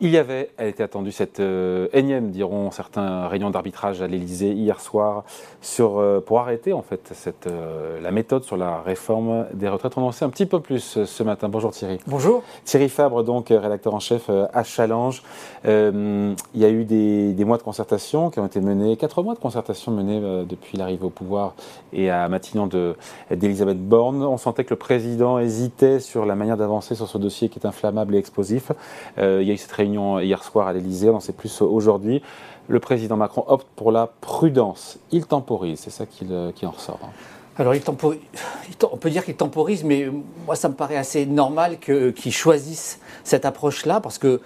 Il y avait, elle était attendue, cette euh, énième, diront certains, réunion d'arbitrage à l'Elysée hier soir sur, euh, pour arrêter en fait cette, euh, la méthode sur la réforme des retraites. On en sait un petit peu plus ce matin. Bonjour Thierry. Bonjour. Thierry Fabre, donc rédacteur en chef à Challenge. il y a eu des, des, mois de concertation qui ont été menés, quatre mois de concertation menés depuis l'arrivée au pouvoir et à Matignon d'Elisabeth Borne. On sentait que le président hésitait sur la manière d'avancer sur ce dossier qui est inflammable et explosif. il y a eu cette réunion hier soir à l'Elysée, on en sait plus aujourd'hui. Le président Macron opte pour la prudence. Il temporise, c'est ça qui, en ressort. Hein. Alors, il temporise, on peut dire qu'il temporise, mais moi, ça me paraît assez normal qu'il choisisse cette approche-là, parce que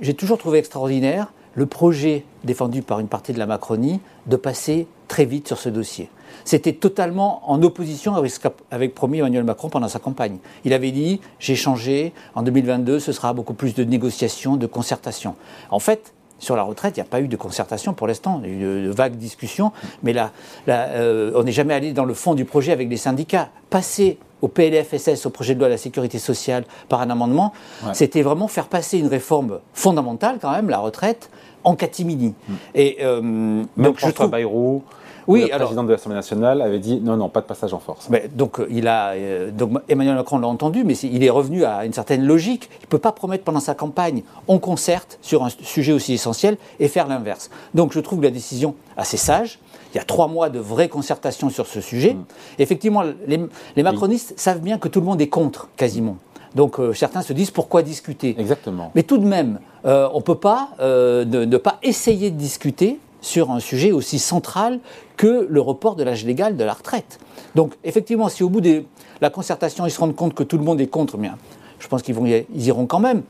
j'ai toujours trouvé extraordinaire le projet défendu par une partie de la Macronie de passer très vite sur ce dossier. C'était totalement en opposition avec ce qu'avait promis Emmanuel Macron pendant sa campagne. Il avait dit j'ai changé, en 2022 ce sera beaucoup plus de négociations, de concertation. En fait, sur la retraite, il n'y a pas eu de concertation pour l'instant, il y a eu de, vagues discussions, mais là, euh, on n'est jamais allé dans le fond du projet avec les syndicats. Passer au PLFSS, au projet de loi de la sécurité sociale, par un amendement, c'était vraiment faire passer une réforme fondamentale quand même, la retraite, en catimini. Mm. Et euh, donc je trouve Bayrou. Oui, le président de l'Assemblée nationale avait dit non, non, pas de passage en force. donc, euh, il a, euh, donc Emmanuel Macron l'a entendu, mais il est revenu à une certaine logique. Il ne peut pas promettre pendant sa campagne, on concerte sur un sujet aussi essentiel et faire l'inverse. Donc je trouve la décision assez sage. Il y a trois mois de vraie concertation sur ce sujet. Mm. Effectivement, les, macronistes savent bien que tout le monde est contre, quasiment. Donc certains se disent pourquoi discuter? Exactement. Mais tout de même, euh, on ne peut pas euh, ne, pas essayer de discuter sur un sujet aussi central que le report de l'âge légal de la retraite. Donc effectivement, si au bout de la concertation, ils se rendent compte que tout le monde est contre, bien, je pense qu'ils ils iront quand même.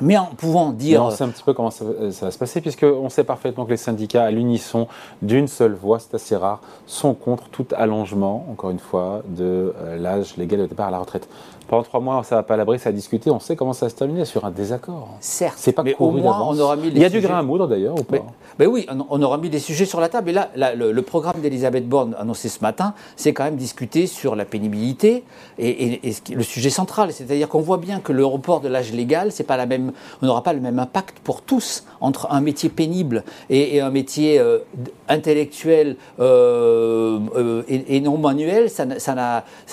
Mais en pouvant dire. on sait un petit peu comment ça, va se passer, puisqu'on sait parfaitement que les syndicats, à l'unisson, d'une seule voix, c'est assez rare, sont contre tout allongement, encore une fois, de euh, l'âge légal de départ à la retraite. Pendant trois mois, ça va pas à l'abri, ça a discuté, on sait comment ça va se terminer sur un désaccord. Certes, c'est pas mais au moins on aura mis. Il y a du grain à moudre d'ailleurs ou pas mais, oui, on aura mis des sujets sur la table. Et là, le, programme d'Elisabeth Borne annoncé ce matin, c'est quand même discuter sur la pénibilité et, le sujet central, c'est-à-dire qu'on voit bien que le report de l'âge légal, c'est pas la même, on n'aura pas le même impact pour tous entre un métier pénible et, un métier euh, intellectuel euh, euh, et, non manuel.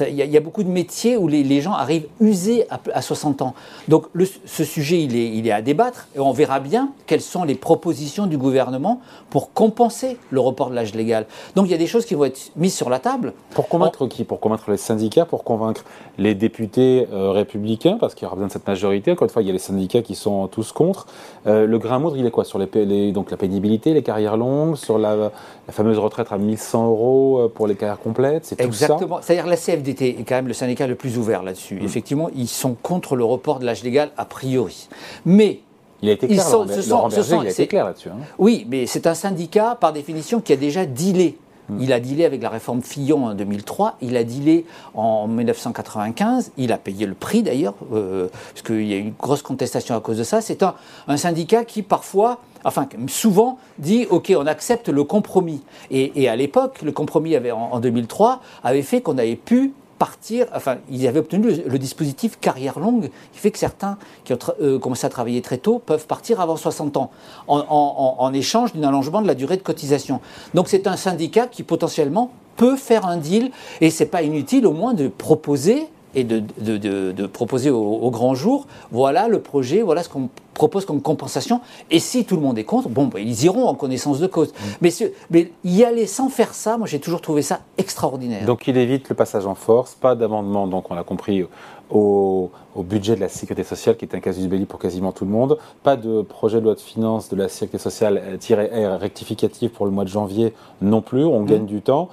Il y, a beaucoup de métiers où les, gens arrive usé à, 60 ans. Donc ce sujet, il est, à débattre et on verra bien quelles sont les propositions du gouvernement pour compenser le report de l'âge légal. Donc il y a des choses qui vont être mises sur la table. Pour convaincre qui? Pour convaincre les syndicats, pour convaincre les députés républicains, parce qu'il y aura besoin de cette majorité. Encore une fois, il y a les syndicats qui sont tous contre. Euh, le grain moudre, il est quoi Sur les, donc la pénibilité, les carrières longues, sur la, fameuse retraite à 1100 euros euh, pour les carrières complètes, c'est tout ça Exactement. C'est-à-dire la CFDT est quand même le syndicat le plus ouvert là-dessus. Mm. Effectivement, ils sont contre le report de l'âge légal a priori. Mais il a été clair, sont, ce sont, il a été clair là-dessus. Hein. Oui, mais c'est un syndicat, par définition, qui a déjà dealé. Mm. Il a dealé avec la réforme Fillon en 2003, il a dealé en 1995, il a payé le prix d'ailleurs, euh, parce qu'il y a eu une grosse contestation à cause de ça. C'est un, syndicat qui parfois, enfin souvent, dit OK, on accepte le compromis. Et, à l'époque, le compromis avait, en 2003 avait fait qu'on avait pu partir, enfin, ils avaient obtenu le, dispositif carrière longue, qui fait que certains qui ont euh, commencé à travailler très tôt peuvent partir avant 60 ans, en, échange d'un allongement de la durée de cotisation. Donc c'est un syndicat qui potentiellement peut faire un deal, et c'est pas inutile au moins de proposer et de, de, proposer au, grand jour, voilà le projet, voilà ce qu'on propose comme compensation. Et si tout le monde est contre, bon, ben, ils iront en connaissance de cause. Mm. Mais, mais, y aller sans faire ça, moi j'ai toujours trouvé ça extraordinaire. Donc il évite le passage en force, pas d'amendement, donc on l'a compris, au, budget de la sécurité sociale, qui est un casus belli pour quasiment tout le monde. Pas de projet de loi de finances de la sécurité sociale euh, R rectificatif pour le mois de janvier non plus, on mm. gagne du temps.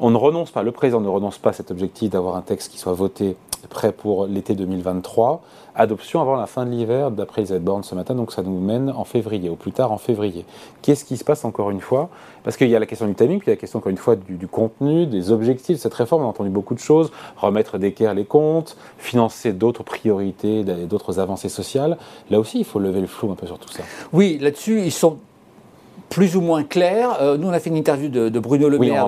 On ne renonce pas, le président ne renonce pas à cet objectif d'avoir un texte qui soit voté prêt pour l'été 2023. Adoption avant la fin de l'hiver, d'après Elisabeth Borne ce matin, donc ça nous mène en février, ou plus tard en février. Qu'est-ce qui se passe encore une fois? Parce qu'il y a la question du timing, puis il y a la question encore une fois du, contenu, des objectifs de cette réforme. On a entendu beaucoup de choses, remettre d'équerre les comptes, financer d'autres priorités, d'autres avancées sociales. Là aussi, il faut lever le flou un peu sur tout ça. Oui, là-dessus, ils sont plus ou moins clair. Euh, nous, on a fait une interview de, Bruno Le Maire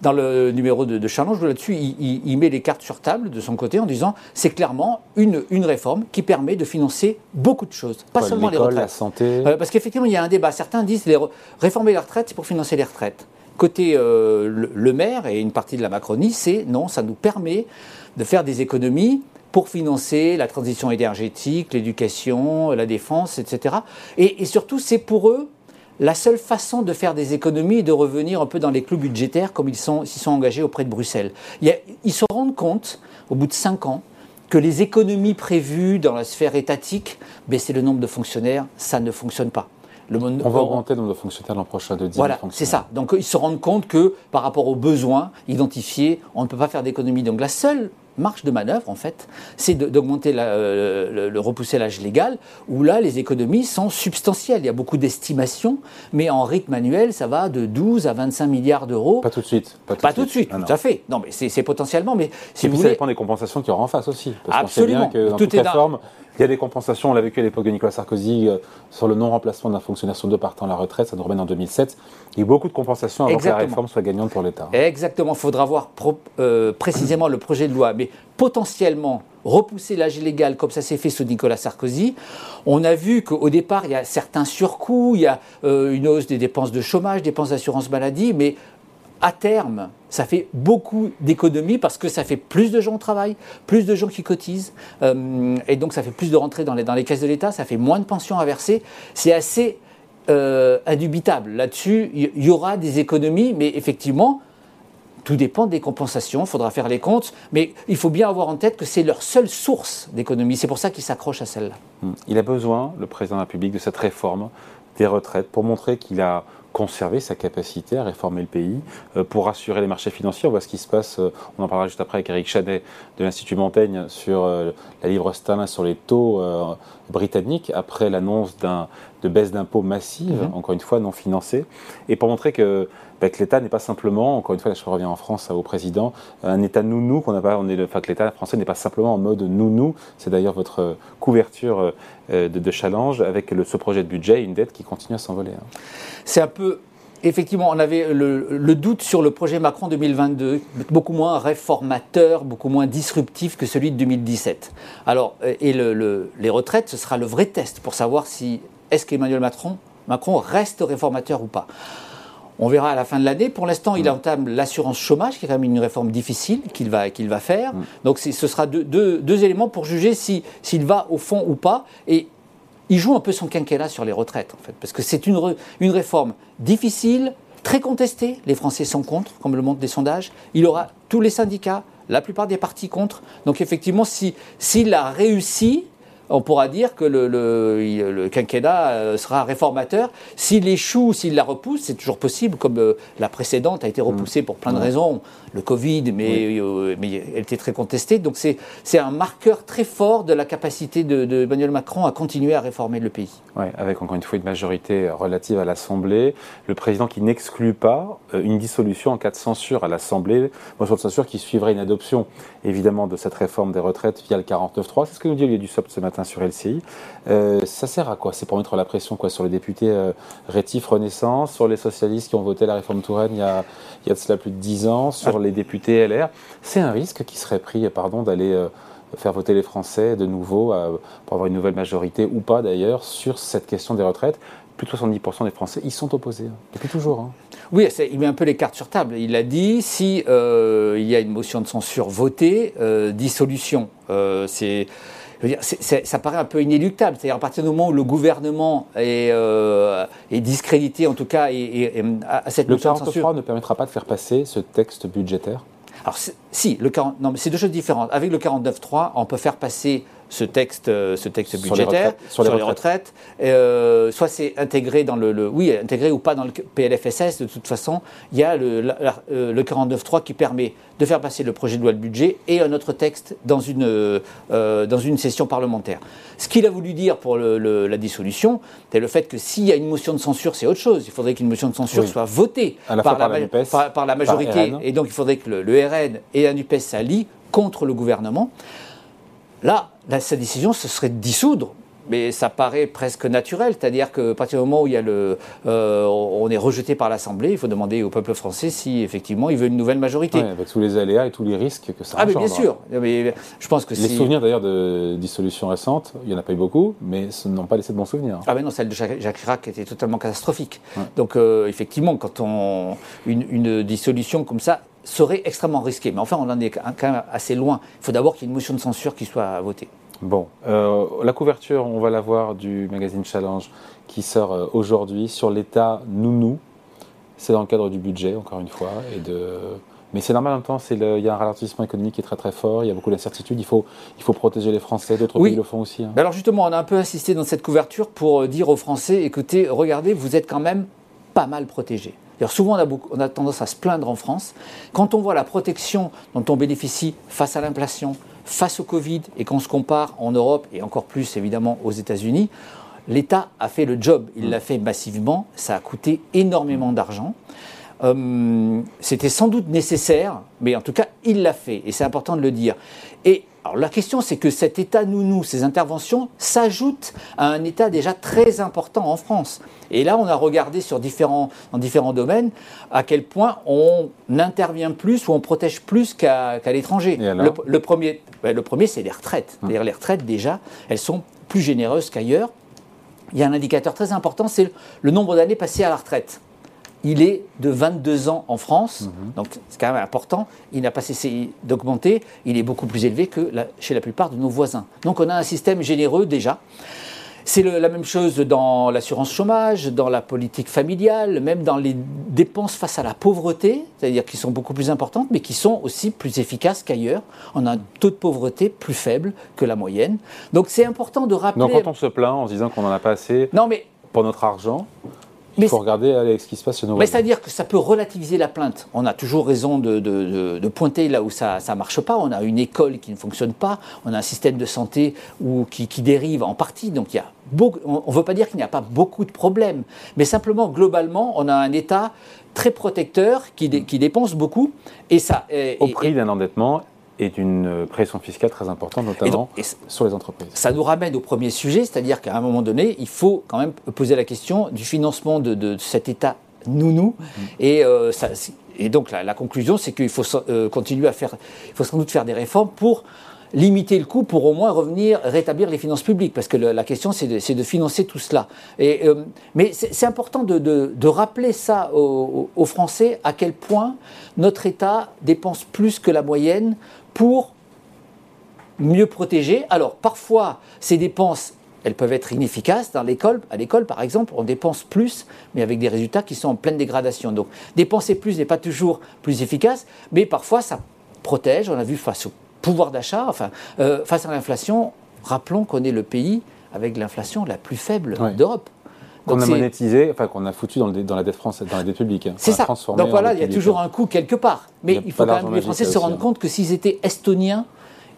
dans, le, numéro de, de Challenge. Là-dessus, il, met les cartes sur table de son côté en disant c'est clairement une, une réforme qui permet de financer beaucoup de choses, pas seulement les retraites. la santé. parce qu'effectivement, il y a un débat. Certains disent les réformer les retraites, c'est pour financer les retraites. Côté le, le maire et une partie de la Macronie, c'est non, ça nous permet de faire des économies pour financer la transition énergétique, l'éducation, la défense, etc. Et, surtout, c'est pour eux la seule façon de faire des économies et de revenir un peu dans les clous budgétaires comme ils s'y sont, engagés auprès de Bruxelles. ils se rendent compte, au bout de cinq ans, que les économies prévues dans la sphère étatique, baisser le nombre de fonctionnaires, ça ne fonctionne pas. on va augmenter le nombre de fonctionnaires l'an prochain de 10 Voilà, c'est ça. Donc ils se rendent compte que par rapport aux besoins identifiés, on ne peut pas faire d'économies. Donc la seule marge de manœuvre, en fait, c'est d'augmenter euh, le, repousser l'âge légal, où là, les économies sont substantielles. Il y a beaucoup d'estimations, mais en rythme annuel, ça va de 12 à 25 milliards d'euros. Pas tout de suite. Pas tout, de suite, ah tout à fait. Non, mais c'est potentiellement. Mais si vous ça dépend des compensations qu'il y aura en face aussi. Parce Absolument. Sait bien que dans toute réforme, il y a des compensations, on l'a vécu à l'époque de Nicolas Sarkozy, euh, sur le non-remplacement d'un fonctionnaire sur deux partant à la retraite, ça nous ramène en 2007. Il y a eu beaucoup de compensations avant que la réforme soit gagnante pour l'État. Exactement, il faudra voir euh, précisément le projet de loi, mais potentiellement repousser l'âge légal comme ça s'est fait sous Nicolas Sarkozy. On a vu qu'au départ, il y a certains surcoûts, il y a euh, une hausse des dépenses de chômage, dépenses d'assurance maladie, mais à terme, ça fait beaucoup d'économies parce que ça fait plus de gens au travail, plus de gens qui cotisent, euh, et donc ça fait plus de rentrées dans les, caisses de l'État, ça fait moins de pensions à verser. C'est assez euh, indubitable. Là-dessus, il y, aura des économies, mais effectivement, tout dépend des compensations, il faudra faire les comptes, mais il faut bien avoir en tête que c'est leur seule source d'économie. C'est pour ça qu'ils s'accrochent à celle-là. Il a besoin, le président de la République, de cette réforme des retraites pour montrer qu'il a conserver sa capacité à réformer le pays, euh, pour rassurer les marchés financiers. On voit ce qui se passe, euh, on en parlera juste après avec Eric Chadet de l'Institut Montaigne sur euh, la livre sterling sur les taux britanniques, après l'annonce de baisse d'impôts massive, mhm. encore une fois non financée, et pour montrer que bah, que l'État n'est pas simplement, encore une fois, là, je reviens en France au président, un État nounou qu'on n'a pas, on est, enfin, que l'État français n'est pas simplement en mode nounou. C'est d'ailleurs votre couverture de, challenge avec ce projet de budget, une dette qui continue à s'envoler. Hein. C'est un peu Effectivement, on avait le, doute sur le projet Macron 2022, beaucoup moins réformateur, beaucoup moins disruptif que celui de 2017. Alors, et les retraites, ce sera le vrai test pour savoir si est-ce qu'Emmanuel Macron, Macron reste réformateur ou pas. On verra à la fin de l'année. Pour l'instant, il mm. entame l'assurance chômage, qui est quand même une réforme difficile qu'il va, qu'il va faire. Mm. Donc ce sera deux, deux, éléments pour juger s'il si, va au fond ou pas. Et il joue un peu son quinquennat sur les retraites, en fait, parce que c'est une, une réforme difficile, très contestée. Les Français sont contre, comme le montrent les sondages. Il aura tous les syndicats, la plupart des partis contre. Donc effectivement, s'il si, a réussi, on pourra dire que le, quinquennat euh, sera réformateur. S'il échoue, s'il la repousse, c'est toujours possible, comme euh, la précédente a été repoussée pour plein de raisons, le Covid, mais, euh, mais elle était très contestée. Donc c'est un marqueur très fort de la capacité de, Macron à continuer à réformer le pays. Oui, avec encore une fois une majorité relative à l'Assemblée, le président qui n'exclut pas une dissolution en cas de censure à l'Assemblée, motion de censure qui suivrait une adoption évidemment de cette réforme des retraites via le 49.3. C'est ce que nous dit Olivier Dussopt ce matin sur LCI. Euh, ça sert à quoi? C'est pour mettre la pression quoi, sur les députés euh, Rétif Renaissance, sur les socialistes qui ont voté la réforme Touraine il y a, de cela plus de 10 ans, sur les députés LR. C'est un risque qui serait pris pardon, d'aller euh, faire voter les Français de nouveau pour avoir une nouvelle majorité ou pas d'ailleurs sur cette question des retraites. Plus de 70% des Français y sont opposés, hein, depuis toujours. Hein. Oui, il met un peu les cartes sur table. Il a dit si il y a une motion de censure votée, dissolution. c'est ça paraît un peu inéluctable. C'est-à-dire à partir du moment où le gouvernement est, euh, discrédité, en tout cas, et, à cette le 43 ne permettra pas de faire passer ce texte budgétaire? Alors si, le 40, non, mais c'est deux choses différentes. Avec le 49.3, on peut faire passer ce texte, euh, ce texte budgétaire sur les retraites. Euh, soit c'est intégré dans le, oui, intégré ou pas dans le PLFSS. De toute façon, il y a le, le 49.3 qui permet de faire passer le projet de loi de budget et un autre texte dans une, euh, dans une session parlementaire. Ce qu'il a voulu dire pour la dissolution, c'est le fait que s'il y a une motion de censure, c'est autre chose. Il faudrait qu'une motion de censure soit votée par, la, par, la, majorité, et donc il faudrait que le, RN et la NUPES s'allient contre le gouvernement. Là, sa décision, ce serait de dissoudre mais ça paraît presque naturel, c'est-à-dire que partir du moment où il y a le, euh, on est rejeté par l'Assemblée, il faut demander au peuple français si effectivement il veut une nouvelle majorité. avec tous les aléas et tous les risques que ça Ah, mais bien sûr. Mais je pense que les souvenirs d'ailleurs de dissolutions récentes, il n'y en a pas eu beaucoup, mais ce n'ont pas laissé de bons souvenirs. Ah, mais non, celle de Jacques Chirac était totalement catastrophique. Donc, euh, effectivement, quand on. Une, une dissolution comme ça, serait extrêmement risquée. Mais enfin, on en est quand même assez loin. Il faut d'abord qu'il y ait une motion de censure qui soit votée. Bon, euh, la couverture, on va la voir du magazine Challenge qui sort euh, aujourd'hui sur l'état nounou. C'est dans le cadre du budget, encore une fois, et de... Mais c'est normal en même temps, il y a un ralentissement économique qui est très très fort, il y a beaucoup d'incertitudes, il faut, il faut protéger les Français, d'autres pays le font aussi. Hein. Alors justement, on a un peu insisté dans cette couverture pour euh, dire aux Français, écoutez, regardez, vous êtes quand même pas mal protégés. Souvent, on a, on a tendance à se plaindre en France. Quand on voit la protection dont on bénéficie face à l'inflation, face au Covid et qu'on se compare en Europe et encore plus évidemment aux États-Unis, l'État a fait le job. Il l'a fait massivement. Ça a coûté énormément d'argent. Euh, c'était sans doute nécessaire, mais en tout cas, il l'a fait. Et c'est important de le dire. Et alors, la question, c'est que cet État nounou, ces interventions, s'ajoutent à un État déjà très important en France. Et là, on a regardé sur différents, dans différents domaines à quel point on intervient plus ou on protège plus qu'à l'étranger. Le, premier, ben, le premier c'est les retraites. Hum. les retraites, déjà, elles sont plus généreuses qu'ailleurs. Il y a un indicateur très important, c'est le nombre d'années passées à la retraite il est de 22 ans en France, mhm. donc c'est quand même important. Il n'a pas cessé d'augmenter. Il est beaucoup plus élevé que chez la plupart de nos voisins. Donc on a un système généreux déjà. C'est la même chose dans l'assurance chômage, dans la politique familiale, même dans les dépenses face à la pauvreté, c'est-à-dire qui sont beaucoup plus importantes, mais qui sont aussi plus efficaces qu'ailleurs. On a un taux de pauvreté plus faible que la moyenne. Donc c'est important de rappeler. Donc quand on se plaint en se disant qu'on n'en a pas assez non, mais... pour notre argent, il faut regarder avec ce qui se passe chez nous. C'est-à-dire que ça peut relativiser la plainte. On a toujours raison de, pointer là où ça ne marche pas. On a une école qui ne fonctionne pas. On a un système de santé qui, dérive en partie. Donc il y a on ne veut pas dire qu'il n'y a pas beaucoup de problèmes. Mais simplement, globalement, on a un État très protecteur qui, dépense beaucoup. Et ça, Au prix d'un endettement et d'une pression fiscale très importante, notamment sur les entreprises. Ça nous ramène au premier sujet, c'est-à-dire qu'à un moment donné, il faut quand même poser la question du financement de, cet État nounou. Et, euh, ça, et, donc la, conclusion, c'est qu'il faut euh, continuer à faire, il faut sans doute faire des réformes pour limiter le coût pour au moins revenir rétablir les finances publiques, parce que la question c'est de, financer tout cela. Euh, mais c'est important de, rappeler ça aux, aux, Français à quel point notre État dépense plus que la moyenne pour mieux protéger. Alors parfois, ces dépenses, elles peuvent être inefficaces. Dans à l'école par exemple, on dépense plus, mais avec des résultats qui sont en pleine dégradation. Donc dépenser plus n'est pas toujours plus efficace, mais parfois ça protège. On a vu face au pouvoir d'achat, enfin euh, face à l'inflation, rappelons qu'on est le pays avec l'inflation la plus faible d'Europe qu'on a monétisé, enfin qu'on a foutu dans, dans, la dette française, dans la dette publique. Hein. C'est ça. Donc voilà, il y a toujours un coût quelque part. Mais il, faut quand même que les Français se rendent hein. compte que s'ils étaient estoniens,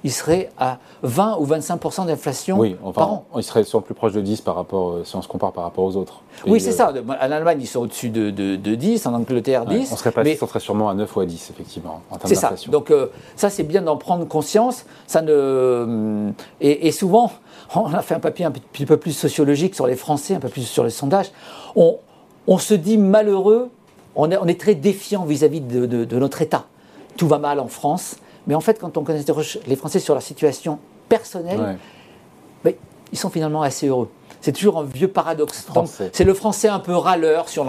ils seraient à 20 ou 25 d'inflation oui, enfin, par an. Ils seraient sur plus proche de 10 par rapport, euh, si on se compare par rapport aux autres. Oui, c'est ça. En Allemagne, ils sont au-dessus de, de, 10, en Angleterre, 10. on serait pas mais... on serait sûrement à 9 ou à 10, effectivement, en termes d'inflation. C'est ça. Donc euh, ça, c'est bien d'en prendre conscience. Ça ne... et, et souvent, on a fait un papier un petit peu plus sociologique sur les Français, un peu plus sur les sondages. On, se dit malheureux, on est, très défiant vis-à-vis de, notre État. Tout va mal en France, mais en fait, quand on connaît les Français sur leur situation personnelle, ben, ils sont finalement assez heureux. C'est toujours un vieux paradoxe. C'est le français un peu râleur sur,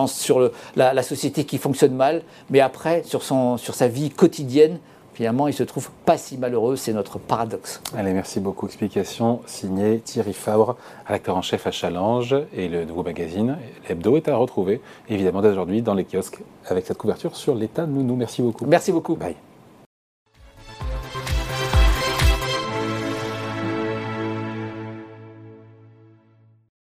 la, société qui fonctionne mal, mais après, sur sa vie quotidienne, finalement, il se trouve pas si malheureux. C'est notre paradoxe. Allez, merci beaucoup. Explication signée Thierry Fabre, acteur en chef à Challenge et le nouveau magazine. L'hebdo est à retrouver, évidemment, dès aujourd'hui dans les kiosques avec cette couverture sur l'état nounou. Merci beaucoup. Merci beaucoup. Bye.